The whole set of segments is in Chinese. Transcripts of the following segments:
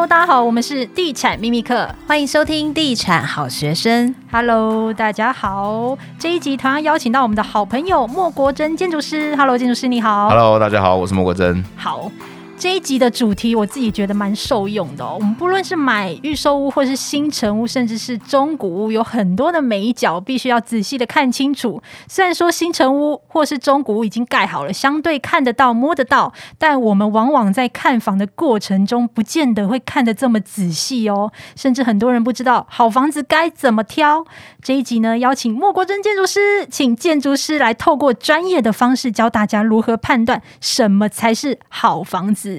Hello，大家好，我们是地产秘密课，欢迎收听地产好学生。Hello，大家好，这一集同样邀请到我们的好朋友莫国珍建筑师。Hello，建筑师你好。Hello，大家好，我是莫国珍。好。这一集的主题我自己觉得蛮受用的哦。我们不论是买预售屋，或是新成屋，甚至是中古屋，有很多的眉角必须要仔细的看清楚。虽然说新成屋或是中古屋已经盖好了，相对看得到、摸得到，但我们往往在看房的过程中，不见得会看得这么仔细哦。甚至很多人不知道好房子该怎么挑。这一集呢，邀请莫国珍建筑师，请建筑师来透过专业的方式教大家如何判断什么才是好房子。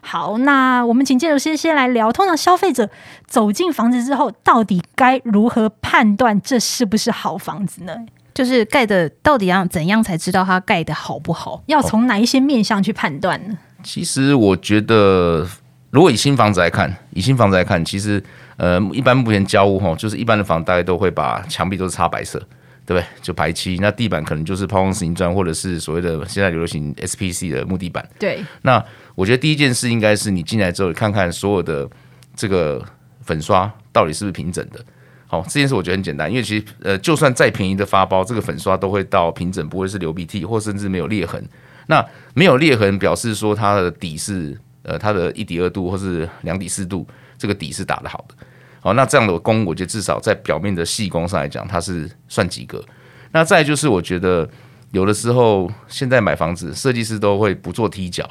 好，那我们请建筑师先来聊。通常消费者走进房子之后，到底该如何判断这是不是好房子呢？就是盖的到底要怎样才知道它盖的好不好？要从哪一些面向去判断呢？其实我觉得，如果以新房子来看，以新房子来看，其实呃，一般目前交屋哈，就是一般的房大概都会把墙壁都是擦白色。对不对？就排漆，那地板可能就是抛光石英砖，或者是所谓的现在流行 SPC 的木地板。对。那我觉得第一件事应该是你进来之后，看看所有的这个粉刷到底是不是平整的。好，这件事我觉得很简单，因为其实呃，就算再便宜的发包，这个粉刷都会到平整，不会是流鼻涕，或甚至没有裂痕。那没有裂痕表示说它的底是呃，它的一底二度或是两底四度，这个底是打得好的。好，那这样的工，我觉得至少在表面的细工上来讲，它是算及格。那再就是，我觉得有的时候现在买房子，设计师都会不做踢脚，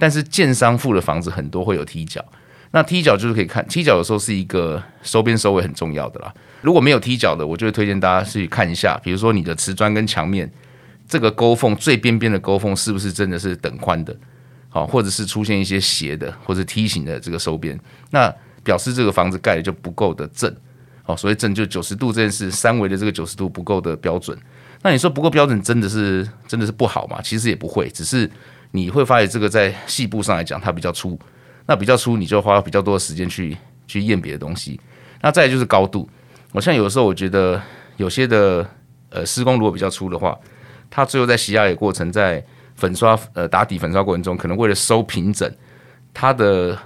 但是建商付的房子很多会有踢脚。那踢脚就是可以看，踢脚有时候是一个收边收尾很重要的啦。如果没有踢脚的，我就会推荐大家去看一下，比如说你的瓷砖跟墙面这个沟缝最边边的沟缝是不是真的是等宽的？好，或者是出现一些斜的或者梯形的这个收边，那。表示这个房子盖的就不够的正，哦，所谓正就九十度这件事，三维的这个九十度不够的标准。那你说不够标准，真的是真的是不好吗？其实也不会，只是你会发现这个在细部上来讲它比较粗，那比较粗你就花比较多的时间去去验别的东西。那再就是高度，我像有的时候我觉得有些的呃施工如果比较粗的话，它最后在洗压的过程，在粉刷呃打底粉刷过程中，可能为了收平整它的。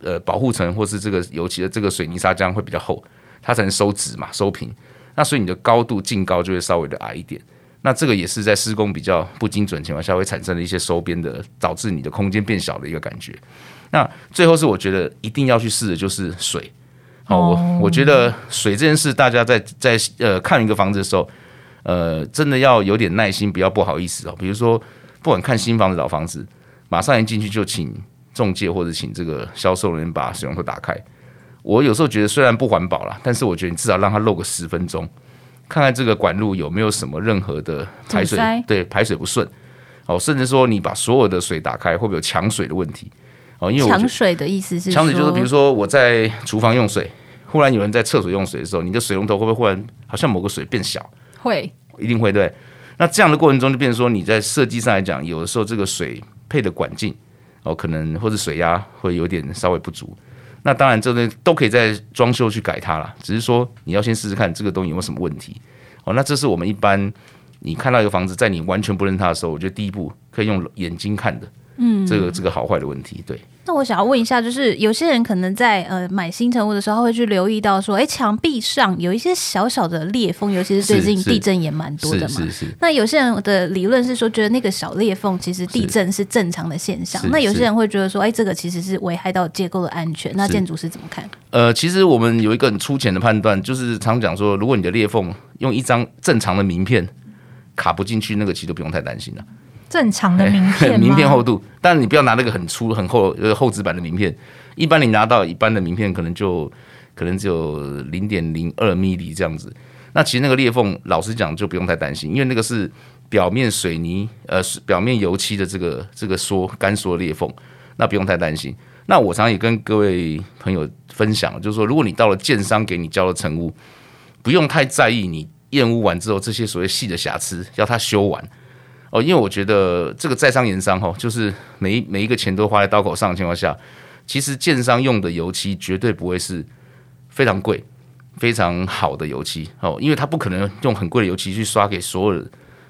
呃，保护层或是这个油漆的这个水泥砂浆会比较厚，它才能收直嘛，收平。那所以你的高度净高就会稍微的矮一点。那这个也是在施工比较不精准情况下会产生的一些收边的，导致你的空间变小的一个感觉。那最后是我觉得一定要去试的就是水。好，我我觉得水这件事，大家在在呃看一个房子的时候，呃，真的要有点耐心，不要不好意思哦。比如说，不管看新房子老房子，马上一进去就请。中介或者请这个销售人员把水龙头打开。我有时候觉得虽然不环保了，但是我觉得你至少让它漏个十分钟，看看这个管路有没有什么任何的排水，对，排水不顺。哦，甚至说你把所有的水打开，会不会有抢水的问题？哦，因为抢水的意思是抢水就是比如说我在厨房用水，忽然有人在厕所用水的时候，你的水龙头会不会忽然好像某个水变小？会，一定会对。那这样的过程中就变成说你在设计上来讲，有的时候这个水配的管径。哦，可能或者水压会有点稍微不足，那当然这边都可以在装修去改它啦，只是说你要先试试看这个东西有没有什么问题。哦，那这是我们一般你看到一个房子，在你完全不认它的时候，我觉得第一步可以用眼睛看的，嗯，这个这个好坏的问题，对。那我想要问一下，就是有些人可能在呃买新成屋的时候，会去留意到说，哎，墙壁上有一些小小的裂缝，尤其是最近地震也蛮多的嘛。是是，是，是。那有些人的理论是说，觉得那个小裂缝其实地震是正常的现象。那有些人会觉得说，哎，这个其实是危害到结构的安全。那建筑师怎么看？呃，其实我们有一个很粗浅的判断，就是常讲说，如果你的裂缝用一张正常的名片卡不进去，那个其实都不用太担心了。正常的名片，名片厚度，但你不要拿那个很粗很厚呃厚纸板的名片。一般你拿到一般的名片，可能就可能只有零点零二米米这样子。那其实那个裂缝，老实讲就不用太担心，因为那个是表面水泥呃表面油漆的这个这个缩干缩裂缝，那不用太担心。那我常常也跟各位朋友分享，就是说，如果你到了建商给你交了成屋，不用太在意你验屋完之后这些所谓细的瑕疵，要他修完。哦，因为我觉得这个在商言商哈，就是每一每一个钱都花在刀口上的情况下，其实建商用的油漆绝对不会是非常贵、非常好的油漆哦，因为他不可能用很贵的油漆去刷给所有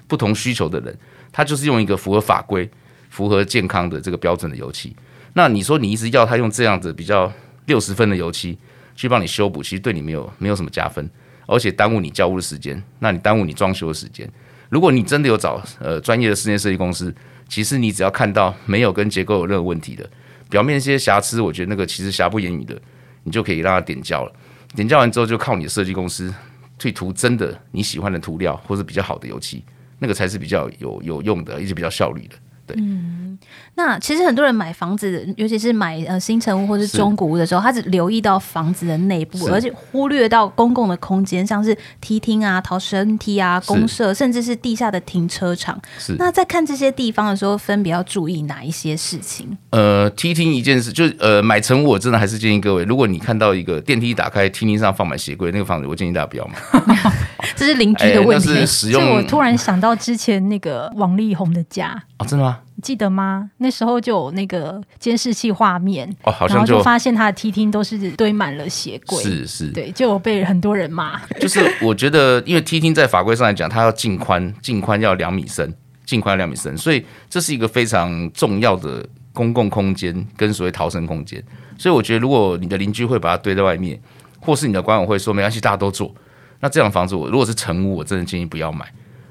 不同需求的人，他就是用一个符合法规、符合健康的这个标准的油漆。那你说你一直要他用这样子比较六十分的油漆去帮你修补，其实对你没有没有什么加分，而且耽误你交屋的时间，那你耽误你装修的时间。如果你真的有找呃专业的室内设计公司，其实你只要看到没有跟结构有任何问题的，表面一些瑕疵，我觉得那个其实瑕不掩瑜的，你就可以让它点胶了。点胶完之后，就靠你的设计公司去涂真的你喜欢的涂料，或是比较好的油漆，那个才是比较有有用的，也是比较效率的。对。嗯那其实很多人买房子，尤其是买呃新城屋或是中古屋的时候，他只留意到房子的内部，而且忽略到公共的空间，像是梯厅啊、逃生梯啊、公社，甚至是地下的停车场。是。那在看这些地方的时候，分别要注意哪一些事情？呃，梯厅一件事，就呃买成屋，我真的还是建议各位，如果你看到一个电梯打开，梯厅上放满鞋柜，那个房子，我建议大家不要买。这是邻居的问题。欸、是使用。我突然想到之前那个王力宏的家。哦，真的吗？记得吗？那时候就有那个监视器画面，哦，好像然后就发现他的梯厅都是堆满了鞋柜，是是，对，就有被很多人骂。就是我觉得，因为梯厅在法规上来讲，它要净宽，净宽要两米深，净宽要两米深，所以这是一个非常重要的公共空间跟所谓逃生空间。所以我觉得，如果你的邻居会把它堆在外面，或是你的管委会说没关系，大家都做，那这样的房子我如果是成屋，我真的建议不要买。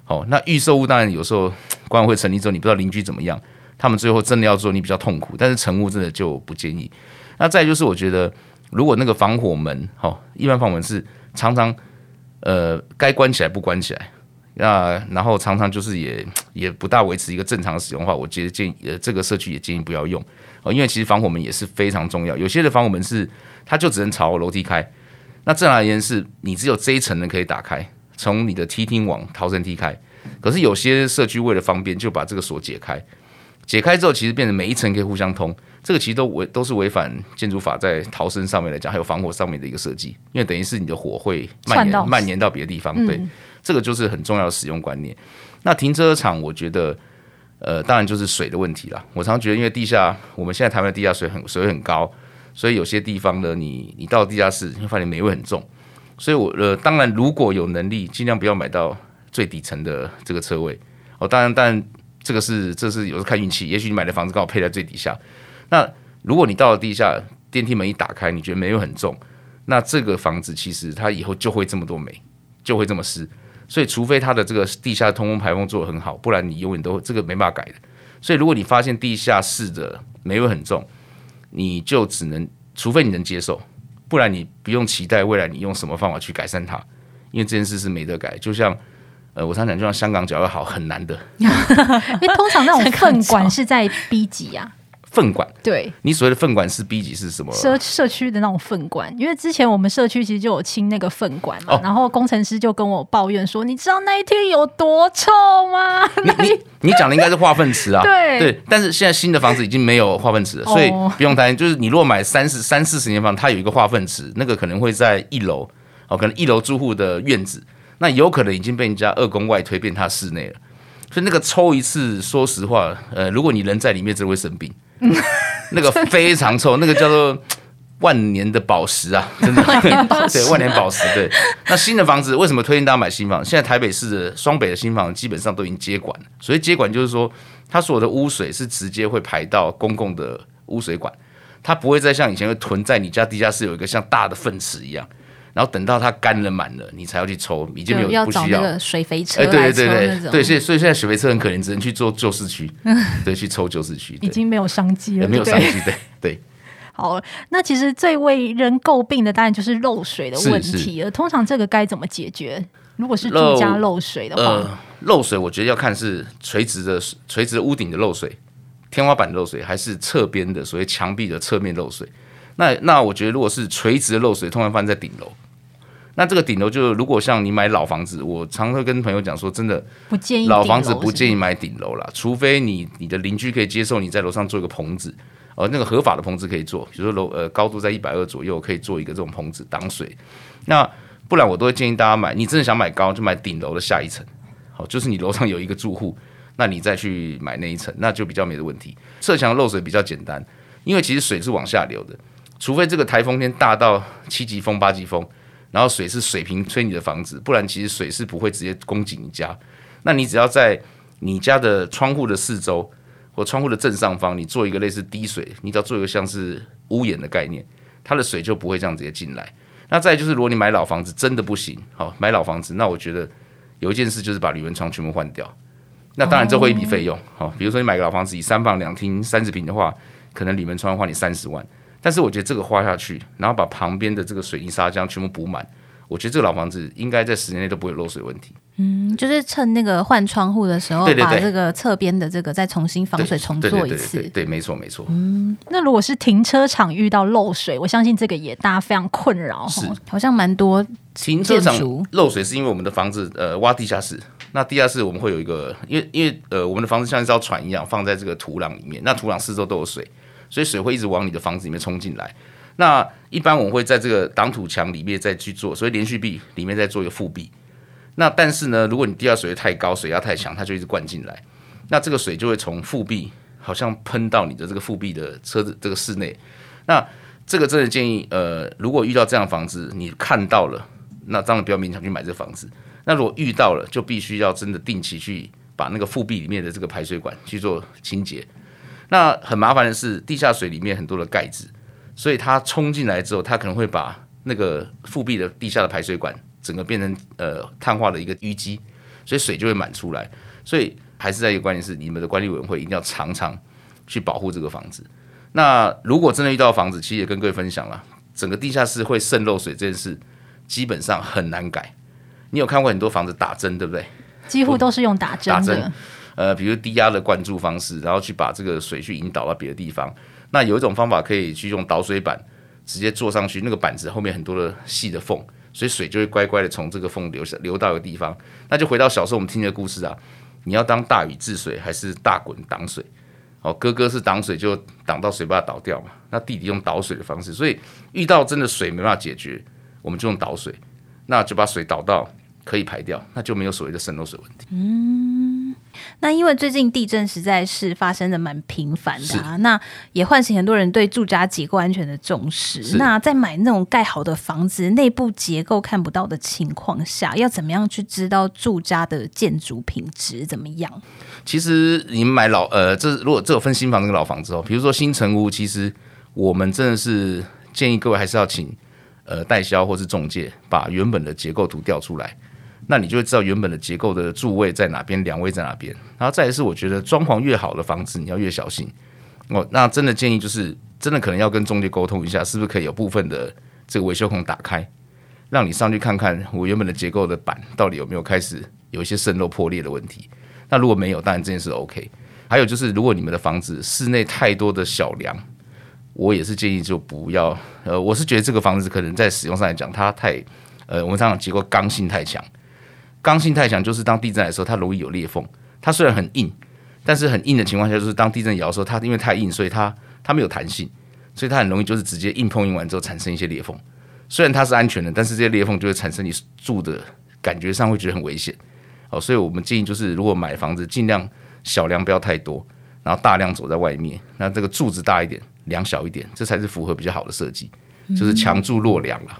哦，那预售屋当然有时候管委会成立之后，你不知道邻居怎么样，他们最后真的要做，你比较痛苦。但是成屋真的就不建议。那再就是，我觉得如果那个防火门，哦，一般防火门是常常呃该关起来不关起来，那然后常常就是也也不大维持一个正常使用的话，我觉得建议呃这个社区也建议不要用哦，因为其实防火门也是非常重要。有些的防火门是它就只能朝楼梯开，那正常而言是你只有这一层的可以打开。从你的梯厅往逃生梯开，可是有些社区为了方便，就把这个锁解开。解开之后，其实变成每一层可以互相通，这个其实都违都是违反建筑法在逃生上面来讲，还有防火上面的一个设计，因为等于是你的火会蔓延蔓延到别的地方。对，嗯、这个就是很重要的使用观念。那停车场，我觉得，呃，当然就是水的问题啦。我常常觉得，因为地下，我们现在台湾的地下水很水很高，所以有些地方呢，你你到地下室，你会发现霉味很重。所以我，呃，当然，如果有能力，尽量不要买到最底层的这个车位哦。当然，但这个是这是有时候看运气，也许你买的房子刚好配在最底下。那如果你到了地下，电梯门一打开，你觉得霉味很重，那这个房子其实它以后就会这么多霉，就会这么湿。所以，除非它的这个地下通风排风做得很好，不然你永远都这个没办法改的。所以，如果你发现地下室的霉味很重，你就只能，除非你能接受。不然你不用期待未来你用什么方法去改善它，因为这件事是没得改。就像呃，我常讲，就像香港脚要好很难的，因为通常那种粪管是在 B 级呀。粪管，对，你所谓的粪管是 B 级是什么？社社区的那种粪管，因为之前我们社区其实就有清那个粪管嘛，哦、然后工程师就跟我抱怨说：“你知道那一天有多臭吗？”你你你讲的应该是化粪池啊，对。对，但是现在新的房子已经没有化粪池了，所以不用担心。就是你如果买三十三四十年房，它有一个化粪池，那个可能会在一楼哦，可能一楼住户的院子，那有可能已经被人家二宫外推变他室内了，所以那个抽一次，说实话，呃，如果你人在里面，真的会生病。那个非常臭，那个叫做万年的宝石啊，真的，对，万年宝石。对，那新的房子为什么推荐大家买新房？现在台北市的双北的新房基本上都已经接管了，所以接管就是说，它所有的污水是直接会排到公共的污水管，它不会再像以前会囤在你家地下室有一个像大的粪池一样。然后等到它干了满了，你才要去抽，已经没有不需要，要水肥车。哎，对对对对对，所以所以现在水肥车很可怜，只能去做旧市区，对，去抽旧市区，已经没有商机了，没有商机，对 对。好，那其实最为人诟病的当然就是漏水的问题了。通常这个该怎么解决？如果是住家漏水的话，呃，漏水我觉得要看是垂直的垂直的屋顶的漏水，天花板漏水，还是侧边的所谓墙壁的侧面漏水。那那我觉得如果是垂直的漏水，通常发生在顶楼。那这个顶楼就如果像你买老房子，我常会跟朋友讲说，真的不建议老房子不建议买顶楼啦，除非你你的邻居可以接受你在楼上做一个棚子，呃，那个合法的棚子可以做，比如说楼呃高度在一百二左右可以做一个这种棚子挡水。那不然我都会建议大家买，你真的想买高就买顶楼的下一层，好，就是你楼上有一个住户，那你再去买那一层，那就比较没的问题。侧墙漏水比较简单，因为其实水是往下流的，除非这个台风天大到七级风八级风。然后水是水平吹你的房子，不然其实水是不会直接攻击你家。那你只要在你家的窗户的四周或窗户的正上方，你做一个类似滴水，你只要做一个像是屋檐的概念，它的水就不会这样直接进来。那再就是，如果你买老房子真的不行，好买老房子，那我觉得有一件事就是把铝门窗全部换掉。那当然这会一笔费用，好，比如说你买个老房子，以三房两厅三十平的话，可能铝门窗要花你三十万。但是我觉得这个花下去，然后把旁边的这个水泥砂浆全部补满，我觉得这个老房子应该在十年内都不会漏水问题。嗯，就是趁那个换窗户的时候，对对对，把这个侧边的这个再重新防水重做一次。对，没错没错。嗯，那如果是停车场遇到漏水，我相信这个也大家非常困扰。是，好像蛮多停车场漏水是因为我们的房子呃挖地下室，那地下室我们会有一个，因为因为呃我们的房子像一艘船一样放在这个土壤里面，那土壤四周都有水，所以水会一直往你的房子里面冲进来。那一般我们会在这个挡土墙里面再去做，所以连续壁里面再做一个复壁。那但是呢，如果你地下水位太高，水压太强，它就一直灌进来，那这个水就会从复壁好像喷到你的这个复壁的车子这个室内。那这个真的建议，呃，如果遇到这样的房子，你看到了，那当然不要勉强去买这房子。那如果遇到了，就必须要真的定期去把那个复壁里面的这个排水管去做清洁。那很麻烦的是，地下水里面很多的钙质。所以它冲进来之后，它可能会把那个复壁的地下的排水管整个变成呃碳化的一个淤积，所以水就会满出来。所以还是在一个关键是，你们的管理委员会一定要常常去保护这个房子。那如果真的遇到房子，其实也跟各位分享了，整个地下室会渗漏水这件事，基本上很难改。你有看过很多房子打针，对不对？几乎都是用打针的。打，呃，比如低压的灌注方式，然后去把这个水去引导到别的地方。那有一种方法可以去用导水板直接做上去，那个板子后面很多的细的缝，所以水就会乖乖的从这个缝流下流到一个地方。那就回到小时候我们听的故事啊，你要当大禹治水还是大滚挡水？哦，哥哥是挡水就挡到水把它倒掉嘛，那弟弟用导水的方式，所以遇到真的水没办法解决，我们就用导水，那就把水导到可以排掉，那就没有所谓的渗漏水问题。嗯。那因为最近地震实在是发生的蛮频繁的啊，那也唤醒很多人对住家结构安全的重视。那在买那种盖好的房子，内部结构看不到的情况下，要怎么样去知道住家的建筑品质怎么样？其实你们买老呃，这如果这有分新房跟老房子哦，比如说新城屋，其实我们真的是建议各位还是要请呃代销或是中介把原本的结构图调出来。那你就会知道原本的结构的柱位在哪边，梁位在哪边。然后再来是，我觉得装潢越好的房子，你要越小心。哦，那真的建议就是，真的可能要跟中介沟通一下，是不是可以有部分的这个维修孔打开，让你上去看看我原本的结构的板到底有没有开始有一些渗漏破裂的问题。那如果没有，当然这件事 OK。还有就是，如果你们的房子室内太多的小梁，我也是建议就不要。呃，我是觉得这个房子可能在使用上来讲，它太呃，我们常常结构刚性太强。刚性太强，就是当地震来的时候，它容易有裂缝。它虽然很硬，但是很硬的情况下，就是当地震摇的时候，它因为太硬，所以它它没有弹性，所以它很容易就是直接硬碰硬完之后产生一些裂缝。虽然它是安全的，但是这些裂缝就会产生你住的感觉上会觉得很危险。哦，所以我们建议就是，如果买房子尽量小梁不要太多，然后大梁走在外面，那这个柱子大一点，梁小一点，这才是符合比较好的设计，就是强柱弱梁了。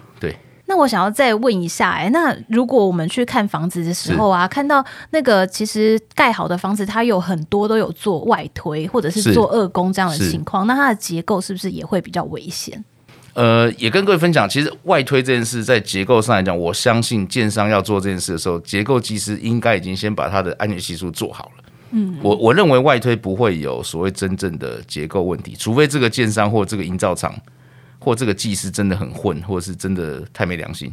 那我想要再问一下，哎，那如果我们去看房子的时候啊，看到那个其实盖好的房子，它有很多都有做外推或者是做二工这样的情况，那它的结构是不是也会比较危险？呃，也跟各位分享，其实外推这件事在结构上来讲，我相信建商要做这件事的时候，结构技师应该已经先把它的安全系数做好了。嗯，我我认为外推不会有所谓真正的结构问题，除非这个建商或这个营造厂。或这个技师真的很混，或者是真的太没良心。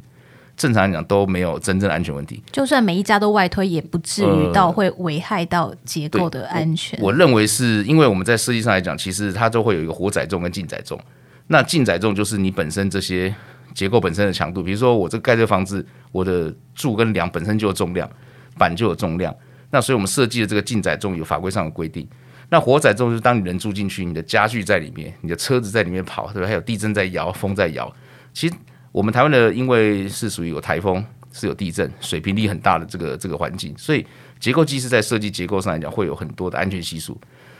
正常来讲都没有真正安全问题。就算每一家都外推，也不至于到会危害到结构的安全。呃、我，我认为是因为我们在设计上来讲，其实它都会有一个活载重跟静载重。那静载重就是你本身这些结构本身的强度，比如说我这盖这个房子，我的柱跟梁本身就有重量，板就有重量。那所以我们设计的这个静载重有法规上的规定。那活载重就是当你人住进去，你的家具在里面，你的车子在里面跑，对吧？还有地震在摇，风在摇。其实我们台湾的因为是属于有台风，是有地震，水平力很大的这个这个环境，所以结构技师在设计结构上来讲会有很多的安全系数。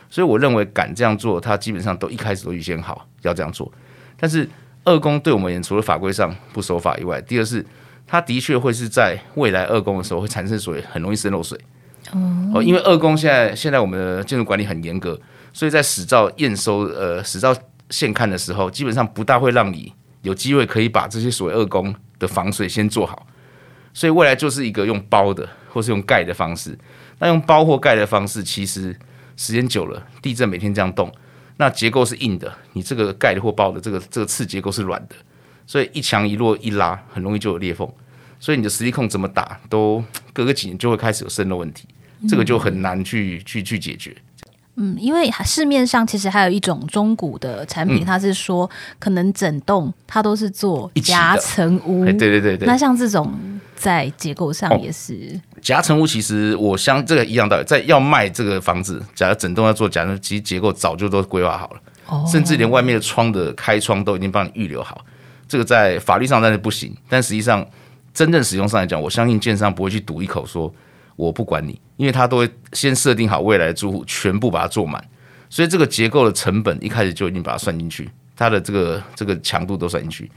所以我认为敢这样做，他基本上都一开始都预先好要这样做。但是二工对我们而言，除了法规上不守法以外，第二是它的确会是在未来二工的时候会产生所谓很容易渗漏水。哦，因为二工现在现在我们的建筑管理很严格，所以在使照验收呃使照现看的时候，基本上不大会让你有机会可以把这些所谓二工的防水先做好。所以未来就是一个用包的或是用盖的方式。那用包或盖的方式，其实时间久了，地震每天这样动，那结构是硬的，你这个盖的或包的这个这个次结构是软的，所以一强一弱一拉，很容易就有裂缝。所以你的实力控怎么打，都隔个几年就会开始有渗漏问题，这个就很难去去去解决。嗯，因为市面上其实还有一种中古的产品，它是说可能整栋它都是做夹层屋，对对对对。那像这种在结构上也是夹层屋，其实我相这个一样道理，在要卖这个房子，假如整栋要做夹层，其实结构早就都规划好了，哦，甚至连外面的窗的开窗都已经帮你预留好。这个在法律上当然不行，但实际上真正使用上来讲，我相信建商不会去赌一口说。我不管你，因为他都会先设定好未来的住户全部把它做满，所以这个结构的成本一开始就已经把它算进去，它的这个这个强度都算进去。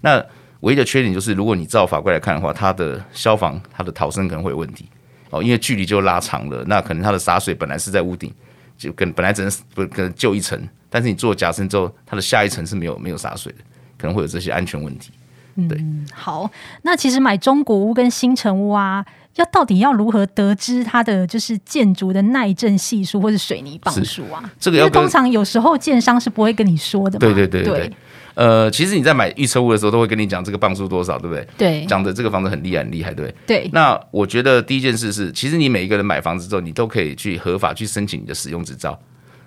那唯一的缺点就是，如果你照法规来看的话，它的消防、它的逃生可能会有问题哦，因为距离就拉长了。那可能它的洒水本来是在屋顶，就跟本来只能不可能就一层，但是你做夹层之后，它的下一层是没有没有洒水的，可能会有这些安全问题。对，嗯，好，那其实买中古屋跟新城屋啊。要到底要如何得知它的就是建筑的耐震系数或者水泥磅数啊？这个要通常有时候建商是不会跟你说的嘛。对对对对，对，呃，其实你在买预测屋的时候都会跟你讲这个磅数多少，对不对？对，讲的这个房子很厉害很厉害，对对。那我觉得第一件事是，其实你每一个人买房子之后，你都可以去合法去申请你的使用执照。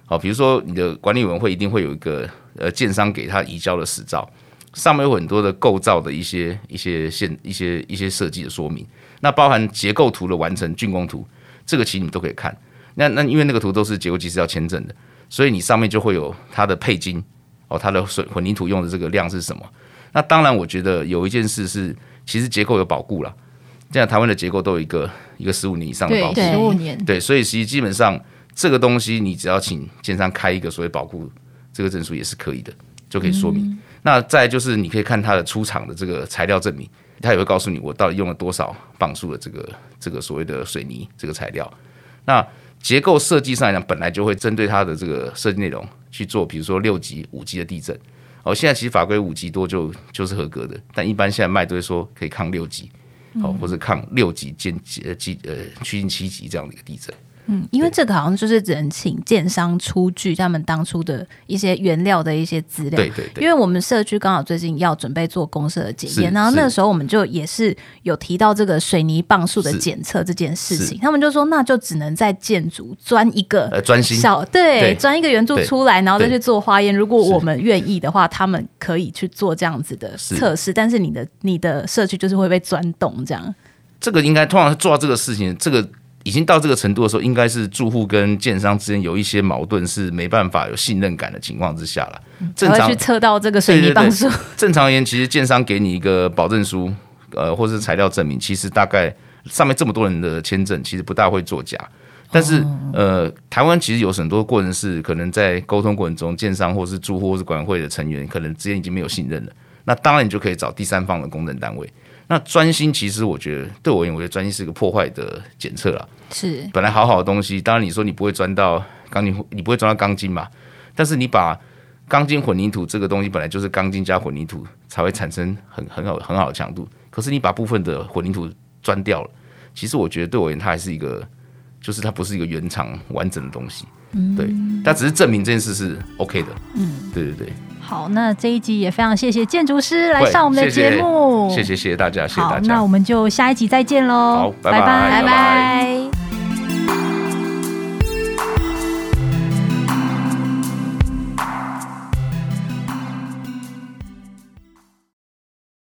好，比如说你的管理委员会一定会有一个呃建商给他移交的执照，上面有很多的构造的一些一些线一些一些设计的说明。那包含结构图的完成、竣工图，这个其实你们都可以看。那那因为那个图都是结构技师要签证的，所以你上面就会有它的配筋哦，它的水混凝土用的这个量是什么？那当然，我觉得有一件事是，其实结构有保固了。现在台湾的结构都有一个一个十五年以上的保固，十五年。对，所以其实基本上这个东西，你只要请建商开一个所谓保固这个证书也是可以的，就可以说明。嗯、那再就是你可以看它的出厂的这个材料证明。它也会告诉你，我到底用了多少磅数的这个这个所谓的水泥这个材料。那结构设计上来讲，本来就会针对它的这个设计内容去做，比如说六级、五级的地震。哦，现在其实法规五级多就就是合格的，但一般现在卖都会说可以抗六级，哦，或者抗六级间呃级呃趋近七级这样的一个地震。嗯，因为这个好像就是只能请建商出具他们当初的一些原料的一些资料。对对对。因为我们社区刚好最近要准备做公社的检验，然后那个时候我们就也是有提到这个水泥磅数的检测这件事情，他们就说那就只能在建筑钻一个呃小对钻一个圆柱出来，然后再去做化验。如果我们愿意的话，他们可以去做这样子的测试，但是你的你的社区就是会被钻洞这样。这个应该通常做到这个事情，这个。已经到这个程度的时候，应该是住户跟建商之间有一些矛盾，是没办法有信任感的情况之下了。正常去测到这个水泥磅数。正常而言，其实建商给你一个保证书，呃，或是材料证明，其实大概上面这么多人的签证，其实不大会作假。但是，呃，台湾其实有很多过程是可能在沟通过程中，建商或是住户或是管委会的成员，可能之间已经没有信任了。那当然，你就可以找第三方的公证单位。那专心，其实我觉得对我而言，我觉得专心是一个破坏的检测了。是，本来好好的东西，当然你说你不会钻到钢筋，你不会钻到钢筋嘛？但是你把钢筋混凝土这个东西，本来就是钢筋加混凝土才会产生很很好很好的强度。可是你把部分的混凝土钻掉了，其实我觉得对我而言，它还是一个，就是它不是一个原厂完整的东西。嗯，对，但只是证明这件事是 OK 的。嗯，对对对。好，那这一集也非常谢谢建筑师来上我们的节目，谢谢谢谢大家，谢谢大家。那我们就下一集再见喽，好，拜拜，拜拜。拜拜。